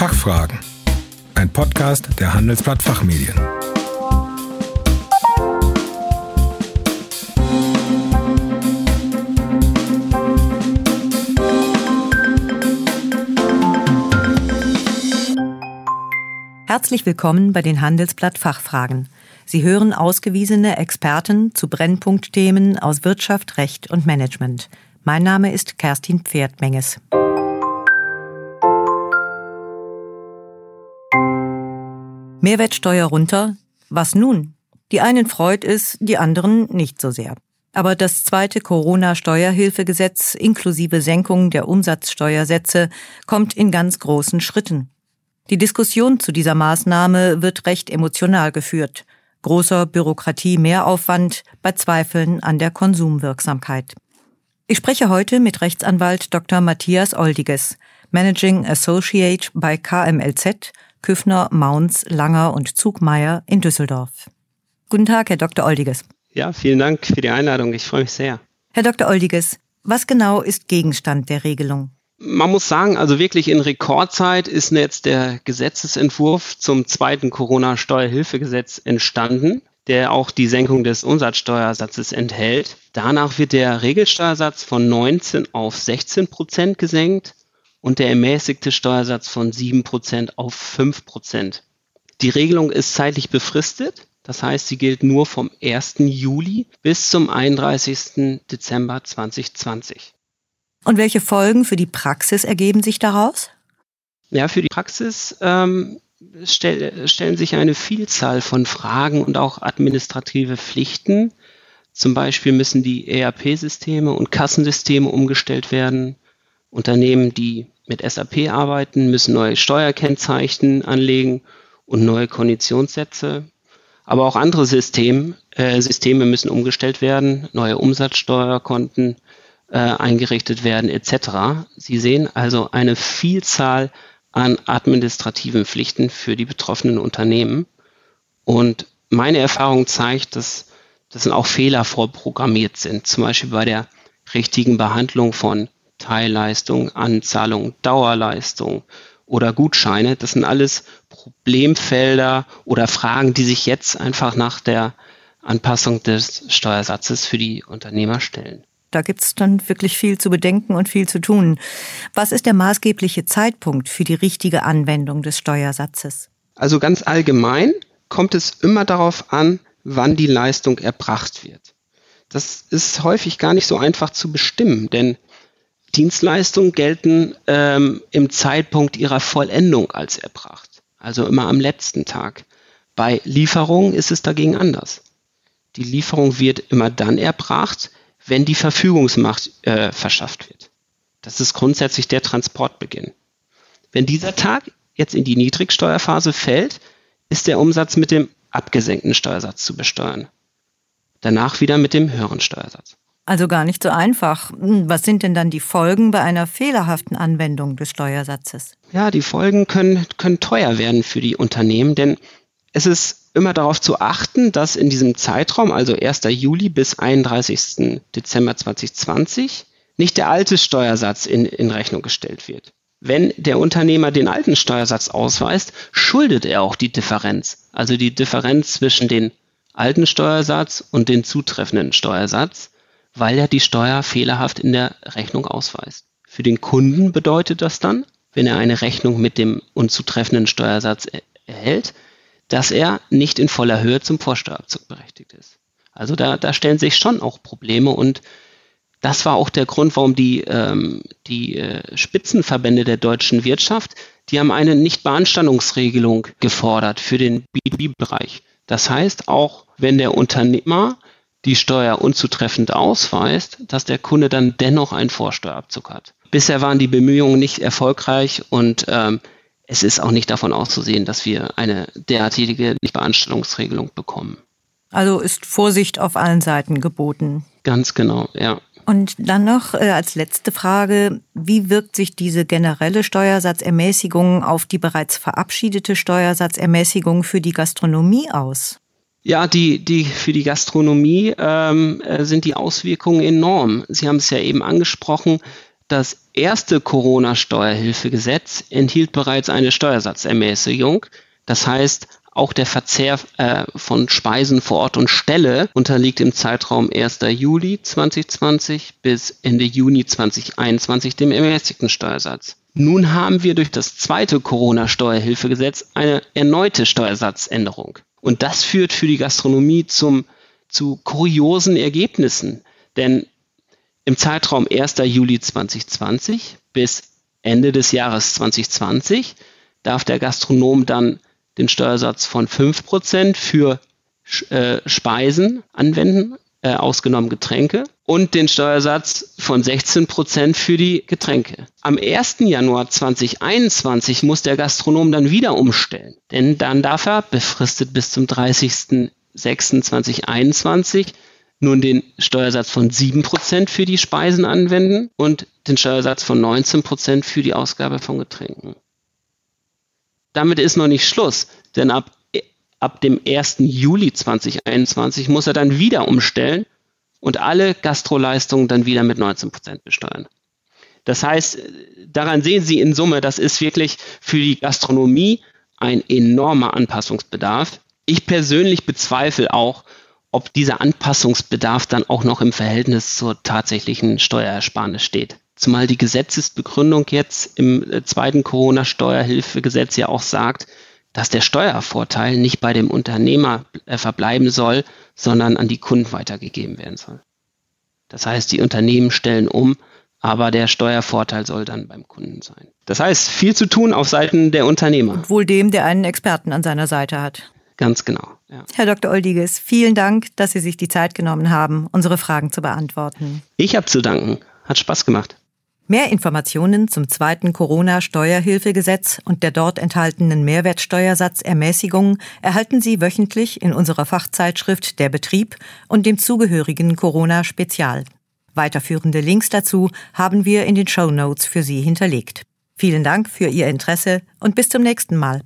Fachfragen. Ein Podcast der Handelsblatt Fachmedien. Herzlich willkommen bei den Handelsblatt Fachfragen. Sie hören ausgewiesene Experten zu Brennpunktthemen aus Wirtschaft, Recht und Management. Mein Name ist Kerstin Pferdmenges. Mehrwertsteuer runter? Was nun? Die einen freut es, die anderen nicht so sehr. Aber das zweite Corona-Steuerhilfegesetz inklusive Senkung der Umsatzsteuersätze kommt in ganz großen Schritten. Die Diskussion zu dieser Maßnahme wird recht emotional geführt. Großer Bürokratie-Mehraufwand bei Zweifeln an der Konsumwirksamkeit. Ich spreche heute mit Rechtsanwalt Dr. Matthias Oldiges, Managing Associate bei KMLZ, Küffner, Maunz, Langer und Zugmeier in Düsseldorf. Guten Tag, Herr Dr. Oldiges. Ja, vielen Dank für die Einladung. Ich freue mich sehr. Herr Dr. Oldiges, was genau ist Gegenstand der Regelung? Man muss sagen, also wirklich in Rekordzeit ist jetzt der Gesetzesentwurf zum zweiten Corona-Steuerhilfegesetz entstanden, der auch die Senkung des Umsatzsteuersatzes enthält. Danach wird der Regelsteuersatz von 19 auf 16 Prozent gesenkt und der ermäßigte Steuersatz von 7 Prozent auf 5 Prozent. Die Regelung ist zeitlich befristet. Das heißt, sie gilt nur vom 1. Juli bis zum 31. Dezember 2020. Und welche Folgen für die Praxis ergeben sich daraus? Ja, für die Praxis ähm, stell, stellen sich eine Vielzahl von Fragen und auch administrative Pflichten. Zum Beispiel müssen die ERP-Systeme und Kassensysteme umgestellt werden. Unternehmen, die mit SAP arbeiten, müssen neue Steuerkennzeichen anlegen und neue Konditionssätze. Aber auch andere System, äh, Systeme müssen umgestellt werden, neue Umsatzsteuerkonten äh, eingerichtet werden etc. Sie sehen also eine Vielzahl an administrativen Pflichten für die betroffenen Unternehmen. Und meine Erfahrung zeigt, dass, dass auch Fehler vorprogrammiert sind, zum Beispiel bei der richtigen Behandlung von Teilleistung, Anzahlung, Dauerleistung oder Gutscheine. Das sind alles Problemfelder oder Fragen, die sich jetzt einfach nach der Anpassung des Steuersatzes für die Unternehmer stellen. Da gibt es dann wirklich viel zu bedenken und viel zu tun. Was ist der maßgebliche Zeitpunkt für die richtige Anwendung des Steuersatzes? Also ganz allgemein kommt es immer darauf an, wann die Leistung erbracht wird. Das ist häufig gar nicht so einfach zu bestimmen, denn Dienstleistungen gelten ähm, im Zeitpunkt ihrer Vollendung als erbracht, also immer am letzten Tag. Bei Lieferungen ist es dagegen anders. Die Lieferung wird immer dann erbracht, wenn die Verfügungsmacht äh, verschafft wird. Das ist grundsätzlich der Transportbeginn. Wenn dieser Tag jetzt in die Niedrigsteuerphase fällt, ist der Umsatz mit dem abgesenkten Steuersatz zu besteuern. Danach wieder mit dem höheren Steuersatz. Also gar nicht so einfach. Hm, was sind denn dann die Folgen bei einer fehlerhaften Anwendung des Steuersatzes? Ja, die Folgen können, können teuer werden für die Unternehmen, denn es ist immer darauf zu achten, dass in diesem Zeitraum, also 1. Juli bis 31. Dezember 2020, nicht der alte Steuersatz in, in Rechnung gestellt wird. Wenn der Unternehmer den alten Steuersatz ausweist, schuldet er auch die Differenz, also die Differenz zwischen dem alten Steuersatz und dem zutreffenden Steuersatz, weil er die Steuer fehlerhaft in der Rechnung ausweist. Für den Kunden bedeutet das dann, wenn er eine Rechnung mit dem unzutreffenden Steuersatz erhält, dass er nicht in voller Höhe zum Vorsteuerabzug berechtigt ist. Also da, da stellen sich schon auch Probleme und das war auch der Grund, warum die, ähm, die äh, Spitzenverbände der deutschen Wirtschaft, die haben eine Nichtbeanstandungsregelung gefordert für den B2B-Bereich. Das heißt, auch wenn der Unternehmer die Steuer unzutreffend ausweist, dass der Kunde dann dennoch einen Vorsteuerabzug hat. Bisher waren die Bemühungen nicht erfolgreich und ähm, es ist auch nicht davon auszusehen, dass wir eine derartige Nichtbeanstellungsregelung bekommen. Also ist Vorsicht auf allen Seiten geboten. Ganz genau, ja. Und dann noch äh, als letzte Frage, wie wirkt sich diese generelle Steuersatzermäßigung auf die bereits verabschiedete Steuersatzermäßigung für die Gastronomie aus? Ja, die, die, für die Gastronomie ähm, äh, sind die Auswirkungen enorm. Sie haben es ja eben angesprochen, das erste Corona-Steuerhilfegesetz enthielt bereits eine Steuersatzermäßigung. Das heißt, auch der Verzehr äh, von Speisen vor Ort und Stelle unterliegt im Zeitraum 1. Juli 2020 bis Ende Juni 2021 dem ermäßigten Steuersatz. Nun haben wir durch das zweite Corona-Steuerhilfegesetz eine erneute Steuersatzänderung. Und das führt für die Gastronomie zum, zu kuriosen Ergebnissen. Denn im Zeitraum 1. Juli 2020 bis Ende des Jahres 2020 darf der Gastronom dann den Steuersatz von 5% für äh, Speisen anwenden, äh, ausgenommen Getränke, und den Steuersatz von 16% für die Getränke. Am 1. Januar 2021 muss der Gastronom dann wieder umstellen, denn dann darf er befristet bis zum 30.06.2021 nun den Steuersatz von 7% für die Speisen anwenden und den Steuersatz von 19% für die Ausgabe von Getränken damit ist noch nicht Schluss, denn ab, ab dem 1. Juli 2021 muss er dann wieder umstellen und alle Gastroleistungen dann wieder mit 19 Prozent besteuern. Das heißt, daran sehen Sie in Summe, das ist wirklich für die Gastronomie ein enormer Anpassungsbedarf. Ich persönlich bezweifle auch, ob dieser Anpassungsbedarf dann auch noch im Verhältnis zur tatsächlichen Steuerersparnis steht. Zumal die Gesetzesbegründung jetzt im äh, zweiten Corona-Steuerhilfegesetz ja auch sagt, dass der Steuervorteil nicht bei dem Unternehmer äh, verbleiben soll, sondern an die Kunden weitergegeben werden soll. Das heißt, die Unternehmen stellen um, aber der Steuervorteil soll dann beim Kunden sein. Das heißt, viel zu tun auf Seiten der Unternehmer. Und wohl dem, der einen Experten an seiner Seite hat. Ganz genau. Ja. Herr Dr. Oldiges, vielen Dank, dass Sie sich die Zeit genommen haben, unsere Fragen zu beantworten. Ich habe zu danken. Hat Spaß gemacht. Mehr Informationen zum zweiten Corona-Steuerhilfegesetz und der dort enthaltenen Mehrwertsteuersatzermäßigung erhalten Sie wöchentlich in unserer Fachzeitschrift Der Betrieb und dem zugehörigen Corona-Spezial. Weiterführende Links dazu haben wir in den Show Notes für Sie hinterlegt. Vielen Dank für Ihr Interesse und bis zum nächsten Mal.